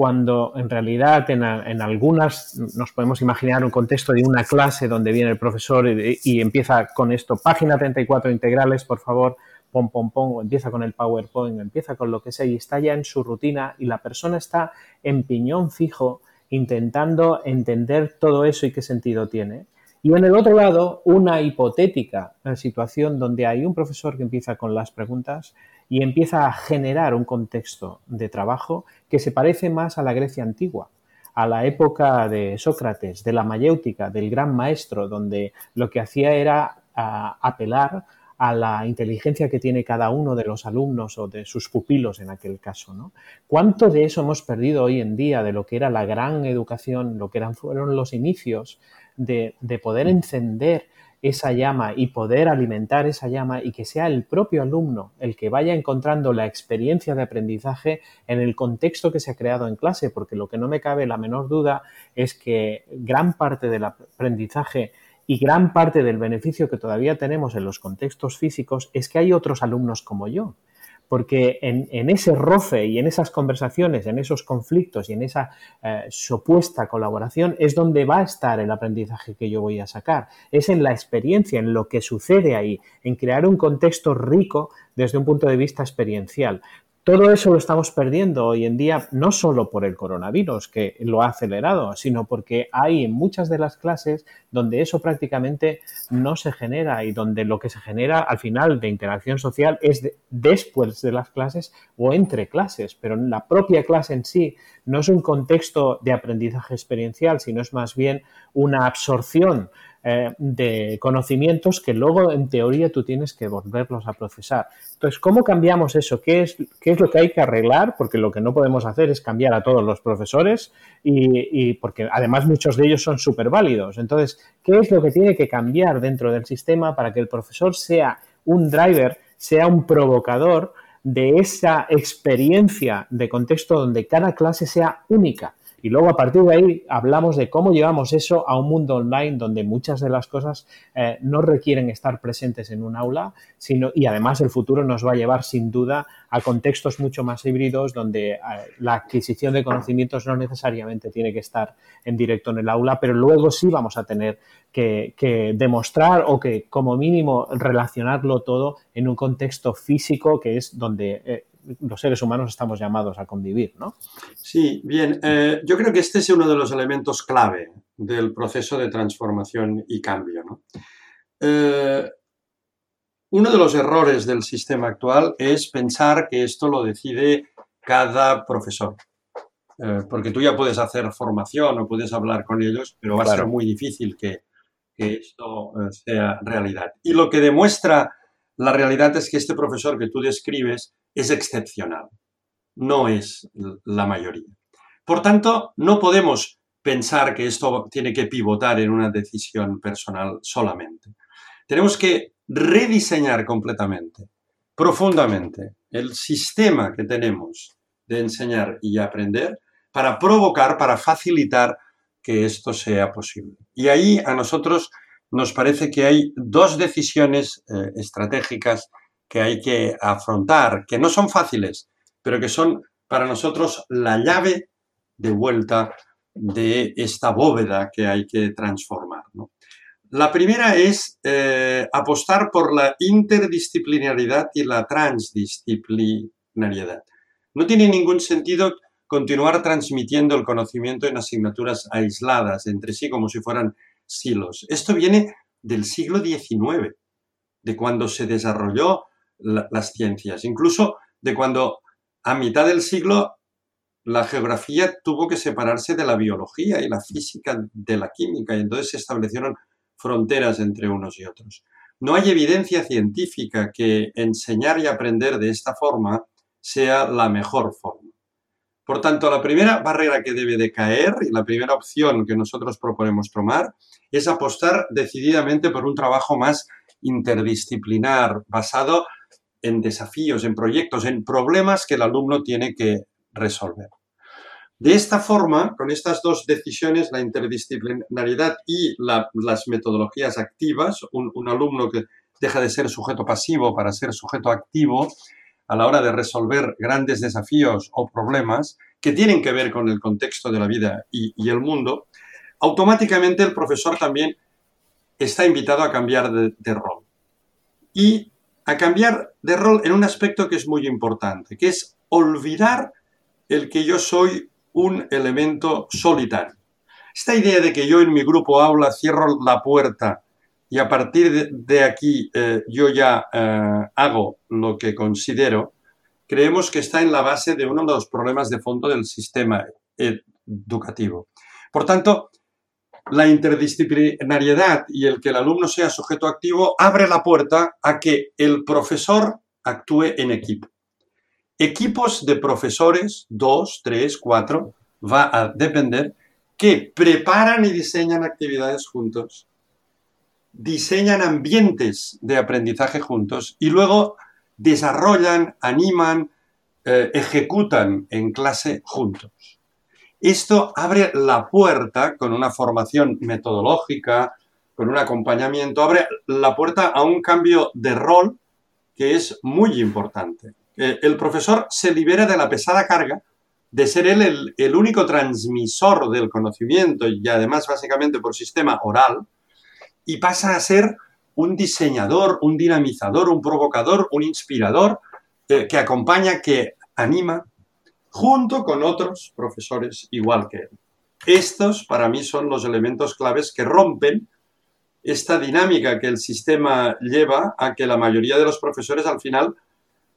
cuando en realidad en, algunas nos podemos imaginar un contexto de una clase donde viene el profesor y, empieza con esto, página 34 integrales, por favor, pom, pom, pom, o empieza con el PowerPoint, empieza con lo que sea y está ya en su rutina y la persona está en piñón fijo intentando entender todo eso y qué sentido tiene. Y en el otro lado, una hipotética situación donde hay un profesor que empieza con las preguntas y empieza a generar un contexto de trabajo que se parece más a la Grecia antigua, a la época de Sócrates, de la mayéutica, del gran maestro, donde lo que hacía era apelar a la inteligencia que tiene cada uno de los alumnos o de sus pupilos en aquel caso. ¿no? ¿Cuánto de eso hemos perdido hoy en día de lo que era la gran educación, lo que eran, fueron los inicios de poder encender esa llama y poder alimentar esa llama y que sea el propio alumno el que vaya encontrando la experiencia de aprendizaje en el contexto que se ha creado en clase, porque lo que no me cabe la menor duda es que gran parte del aprendizaje y gran parte del beneficio que todavía tenemos en los contextos físicos es que hay otros alumnos como yo porque en, ese roce y en esas conversaciones, en esos conflictos y en esa eh, supuesta colaboración es donde va a estar el aprendizaje que yo voy a sacar. Es en la experiencia, en lo que sucede ahí, en crear un contexto rico desde un punto de vista experiencial. Todo eso lo estamos perdiendo hoy en día, no solo por el coronavirus, que lo ha acelerado, sino porque hay en muchas de las clases donde eso prácticamente no se genera y donde lo que se genera al final de interacción social es después de las clases o entre clases, pero la propia clase en sí no es un contexto de aprendizaje experiencial, sino es más bien una absorción eh, de conocimientos que luego en teoría tú tienes que volverlos a procesar. Entonces, ¿cómo cambiamos eso? ¿Qué es, qué es lo que hay que arreglar? Porque lo que no podemos hacer es cambiar a todos los profesores y, porque además muchos de ellos son súper válidos. Entonces, ¿qué es lo que tiene que cambiar dentro del sistema para que el profesor sea un driver, sea un provocador de esa experiencia de contexto donde cada clase sea única? Y luego a partir de ahí hablamos de cómo llevamos eso a un mundo online donde muchas de las cosas eh, no requieren estar presentes en un aula, sino, y además el futuro nos va a llevar sin duda a contextos mucho más híbridos donde eh, la adquisición de conocimientos no necesariamente tiene que estar en directo en el aula, pero luego sí vamos a tener que, demostrar o que como mínimo relacionarlo todo en un contexto físico que es donde eh, los seres humanos estamos llamados a convivir, ¿no? Sí, bien. Eh, yo creo que este es uno de los elementos clave del proceso de transformación y cambio. ¿no? Eh, uno de los errores del sistema actual es pensar que esto lo decide cada profesor. Eh, porque tú ya puedes hacer formación o puedes hablar con ellos, pero va a ser muy difícil que, que esto sea realidad. Y lo que demuestra la realidad es que este profesor que tú describes es excepcional, no es la mayoría. Por tanto, no podemos pensar que esto tiene que pivotar en una decisión personal solamente. Tenemos que rediseñar completamente, profundamente, el sistema que tenemos de enseñar y aprender para provocar, para facilitar que esto sea posible. Y ahí a nosotros nos parece que hay dos decisiones eh, estratégicas que hay que afrontar, que no son fáciles, pero que son para nosotros la llave de vuelta de esta bóveda que hay que transformar. La primera es eh, apostar por la interdisciplinariedad y la transdisciplinariedad. No tiene ningún sentido continuar transmitiendo el conocimiento en asignaturas aisladas entre sí como si fueran silos. Esto viene del siglo XIX, de cuando se desarrolló las ciencias, incluso de cuando a mitad del siglo la geografía tuvo que separarse de la biología y la física de la química y entonces se establecieron fronteras entre unos y otros. No hay evidencia científica que enseñar y aprender de esta forma sea la mejor forma. Por tanto, la primera barrera que debe de caer y la primera opción que nosotros proponemos tomar es apostar decididamente por un trabajo más interdisciplinar, basado en desafíos, en proyectos, en problemas que el alumno tiene que resolver. De esta forma, con estas dos decisiones, la interdisciplinariedad y las metodologías activas, un alumno que deja de ser sujeto pasivo para ser sujeto activo, a la hora de resolver grandes desafíos o problemas que tienen que ver con el contexto de la vida y, el mundo, automáticamente el profesor también está invitado a cambiar de, de, rol. Y a cambiar de rol en un aspecto que es muy importante, que es olvidar el que yo soy un elemento solitario. Esta idea de que yo en mi grupo aula cierro la puerta y a partir de, aquí eh, yo ya eh, hago lo que considero, creemos que está en la base de uno de los problemas de fondo del sistema educativo. Por tanto, la interdisciplinariedad y el que el alumno sea sujeto activo abre la puerta a que el profesor actúe en equipo equipos de profesores, dos, tres, cuatro, va a depender, que preparan y diseñan actividades juntos, diseñan ambientes de aprendizaje juntos y luego desarrollan, animan, eh, ejecutan en clase juntos. Esto abre la puerta con una formación metodológica, con un acompañamiento, abre la puerta a un cambio de rol que es muy importante. Eh, el profesor se libera de la pesada carga de ser él el, único transmisor del conocimiento y además básicamente por sistema oral y pasa a ser un diseñador, un dinamizador, un provocador, un inspirador eh, que acompaña, que anima, junto con otros profesores igual que él. Estos para mí son los elementos claves que rompen esta dinámica que el sistema lleva a que la mayoría de los profesores al final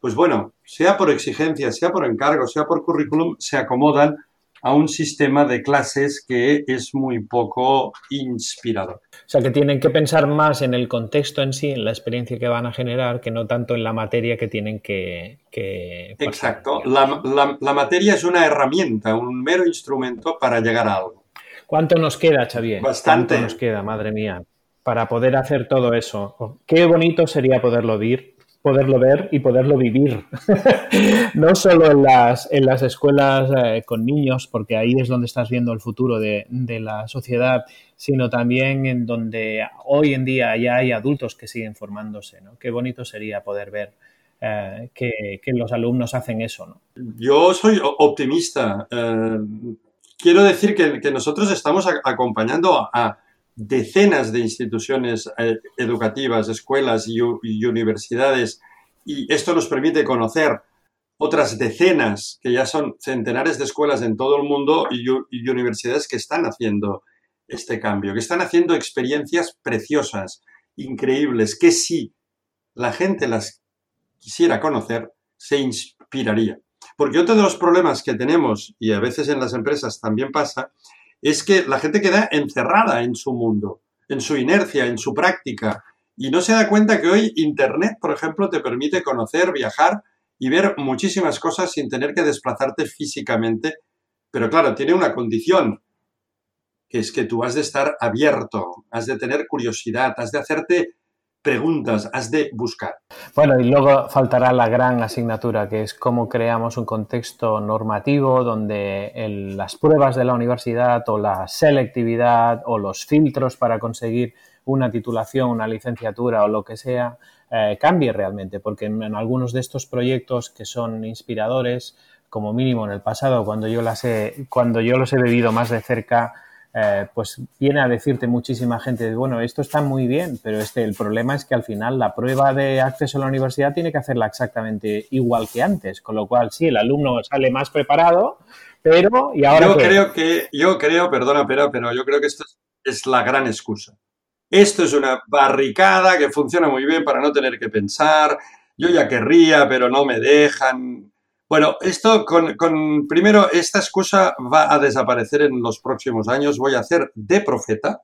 pues bueno, sea por exigencia, sea por encargo, sea por currículum, se acomodan a un sistema de clases que es muy poco inspirador. O sea, que tienen que pensar más en el contexto en sí, en la experiencia que van a generar, que no tanto en la materia que tienen que... Exacto. La, la, materia es una herramienta, un mero instrumento para llegar a algo. ¿Cuánto nos queda, Xavier? Bastante. ¿Cuánto nos queda, madre mía, para poder hacer todo eso? Qué bonito sería poderlo ver poderlo ver y poderlo vivir. no solo en las, en las escuelas eh, con niños, porque ahí es donde estás viendo el futuro de, la sociedad, sino también en donde hoy en día ya hay adultos que siguen formándose. ¿no? Qué bonito sería poder ver eh, que, los alumnos hacen eso. ¿no? Yo soy optimista. Eh, quiero decir que, nosotros estamos acompañando a decenas de instituciones eh, educativas, escuelas y, universidades, y esto nos permite conocer otras decenas, que ya son centenares de escuelas en todo el mundo y, universidades que están haciendo este cambio, que están haciendo experiencias preciosas, increíbles, que si la gente las quisiera conocer, se inspiraría. Porque otro de los problemas que tenemos, y a veces en las empresas también pasa, es que la gente queda encerrada en su mundo, en su inercia, en su práctica, y no se da cuenta que hoy Internet, por ejemplo, te permite conocer, viajar y ver muchísimas cosas sin tener que desplazarte físicamente. Pero claro, tiene una condición, que es que tú has de estar abierto, has de tener curiosidad, has de hacerte preguntas has de buscar. Bueno, y luego faltará la gran asignatura, que es cómo creamos un contexto normativo donde las pruebas de la universidad o la selectividad o los filtros para conseguir una titulación, una licenciatura o lo que sea, eh, cambie realmente, porque en, algunos de estos proyectos que son inspiradores, como mínimo en el pasado, cuando yo, las he, cuando yo los he bebido más de cerca, eh, pues viene a decirte muchísima gente, bueno, esto está muy bien, pero este, el problema es que al final la prueba de acceso a la universidad tiene que hacerla exactamente igual que antes, con lo cual sí, el alumno sale más preparado, pero y ahora yo creo que yo creo, perdona, pero pero yo creo que esto es la gran excusa. Esto es una barricada que funciona muy bien para no tener que pensar. Yo ya querría, pero no me dejan. Bueno, esto con, primero, esta excusa va a desaparecer en los próximos años. Voy a hacer de profeta.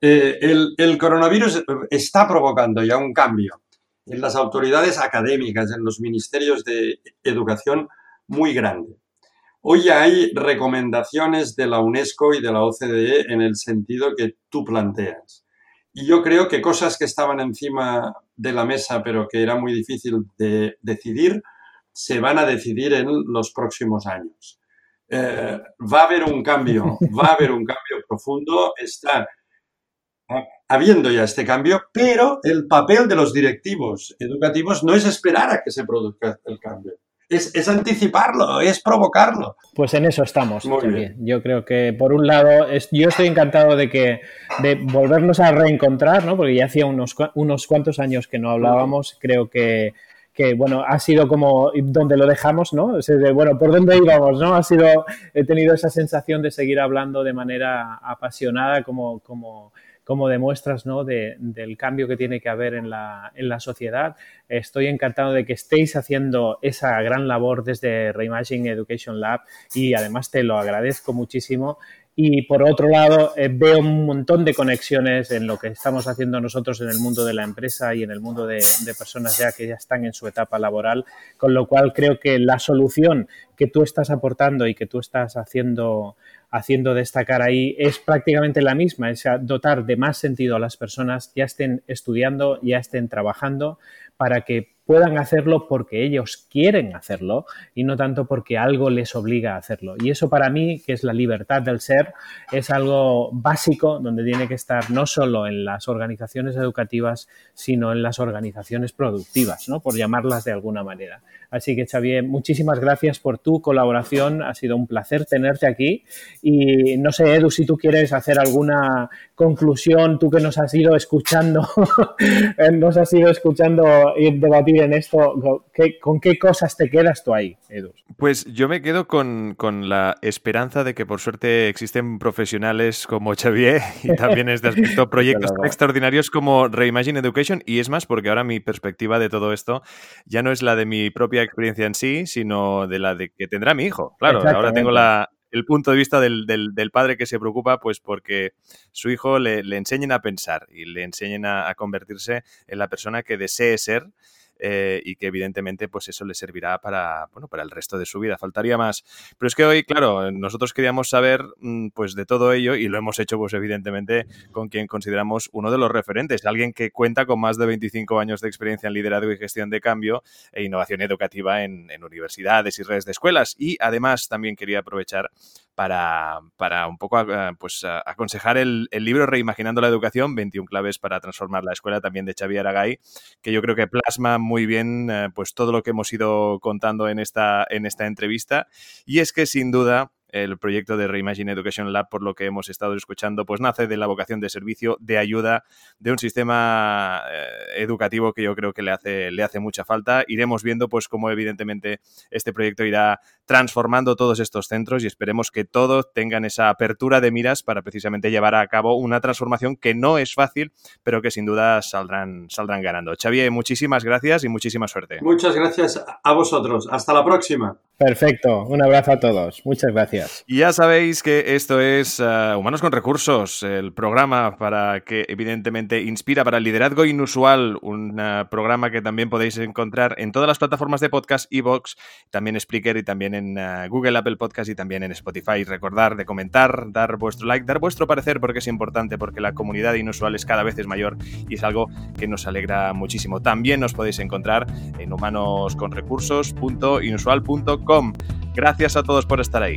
Eh, el, coronavirus está provocando ya un cambio en las autoridades académicas, en los ministerios de educación muy grande. Hoy hay recomendaciones de la UNESCO y de la OCDE en el sentido que tú planteas. Y yo creo que cosas que estaban encima de la mesa pero que era muy difícil de decidir, se van a decidir en los próximos años. Eh, va a haber un cambio, va a haber un cambio profundo, está habiendo ya este cambio, pero el papel de los directivos educativos no es esperar a que se produzca el cambio. Es, anticiparlo, es provocarlo. Pues en eso estamos. Muy Yo creo que por un lado, yo estoy encantado de que de volvernos a reencontrar, ¿no? Porque ya hacía unos, unos cuantos años que no hablábamos. Creo que que bueno, ha sido como donde lo dejamos, ¿no? bueno, ¿por dónde íbamos, no? Ha sido, he tenido esa sensación de seguir hablando de manera apasionada como, como, como demuestras, ¿no? del cambio que tiene que haber en la, en la sociedad. Estoy encantado de que estéis haciendo esa gran labor desde Reimagine Education Lab y además te lo agradezco muchísimo y por otro lado, eh, veo un montón de conexiones en lo que estamos haciendo nosotros en el mundo de la empresa y en el mundo de, personas ya que ya están en su etapa laboral, con lo cual creo que la solución que tú estás aportando y que tú estás haciendo, haciendo destacar ahí es prácticamente la misma, es dotar de más sentido a las personas ya estén estudiando, ya estén trabajando, para que puedan hacerlo porque ellos quieren hacerlo y no tanto porque algo les obliga a hacerlo. Y eso para mí, que es la libertad del ser, es algo básico donde tiene que estar no solo en las organizaciones educativas, sino en las organizaciones productivas, ¿no? por llamarlas de alguna manera. Así que Xavier, muchísimas gracias por tu colaboración, ha sido un placer tenerte aquí y no sé, Edu, si tú quieres hacer alguna conclusión, tú que nos has ido escuchando, nos has ido escuchando y debatir en esto, ¿con qué cosas te quedas tú ahí, Edu? Pues yo me quedo con, la esperanza de que por suerte existen profesionales como Xavier y también este aspecto proyectos extraordinarios como Reimagine Education y es más porque ahora mi perspectiva de todo esto ya no es la de mi propia experiencia en sí, sino de la de que tendrá mi hijo. Claro, ahora tengo la, el punto de vista del, del, padre que se preocupa, pues porque su hijo le, le enseñen a pensar y le enseñen a, convertirse en la persona que desee ser eh, y que evidentemente pues eso le servirá para, bueno, para el resto de su vida. Faltaría más. Pero es que hoy, claro, nosotros queríamos saber mm, pues de todo ello y lo hemos hecho pues evidentemente con quien consideramos uno de los referentes, alguien que cuenta con más de 25 años de experiencia en liderazgo y gestión de cambio e innovación educativa en, en universidades y redes de escuelas. Y además también quería aprovechar para, para un poco pues, aconsejar el, el, libro Reimaginando la Educación, 21 claves para transformar la escuela, también de Xavier Aragay, que yo creo que plasma muy bien eh, pues, todo lo que hemos ido contando en esta, en esta entrevista. Y es que sin duda el proyecto de Reimagine Education Lab, por lo que hemos estado escuchando, pues nace de la vocación de servicio, de ayuda, de un sistema eh, educativo que yo creo que le hace, le hace mucha falta. Iremos viendo pues cómo evidentemente este proyecto irá transformando todos estos centros y esperemos que todos tengan esa apertura de miras para precisamente llevar a cabo una transformación que no es fácil, pero que sin duda saldrán, saldrán ganando. Xavier, muchísimas gracias y muchísima suerte. Muchas gracias a vosotros. Hasta la próxima. Perfecto. Un abrazo a todos. Muchas gracias. Y ya sabéis que esto es eh, Humanos con Recursos, el programa para que evidentemente inspira para el liderazgo inusual, un eh, programa que también podéis encontrar en todas las plataformas de podcast, Evox, también Spreaker y también en eh, Google, Apple Podcast y también en Spotify. Recordar de comentar, dar vuestro like, dar vuestro parecer porque es importante, porque la comunidad inusual es cada vez es mayor y es algo que nos alegra muchísimo. También nos podéis encontrar en humanosconrecursos.inusual.com. Gracias a todos por estar ahí.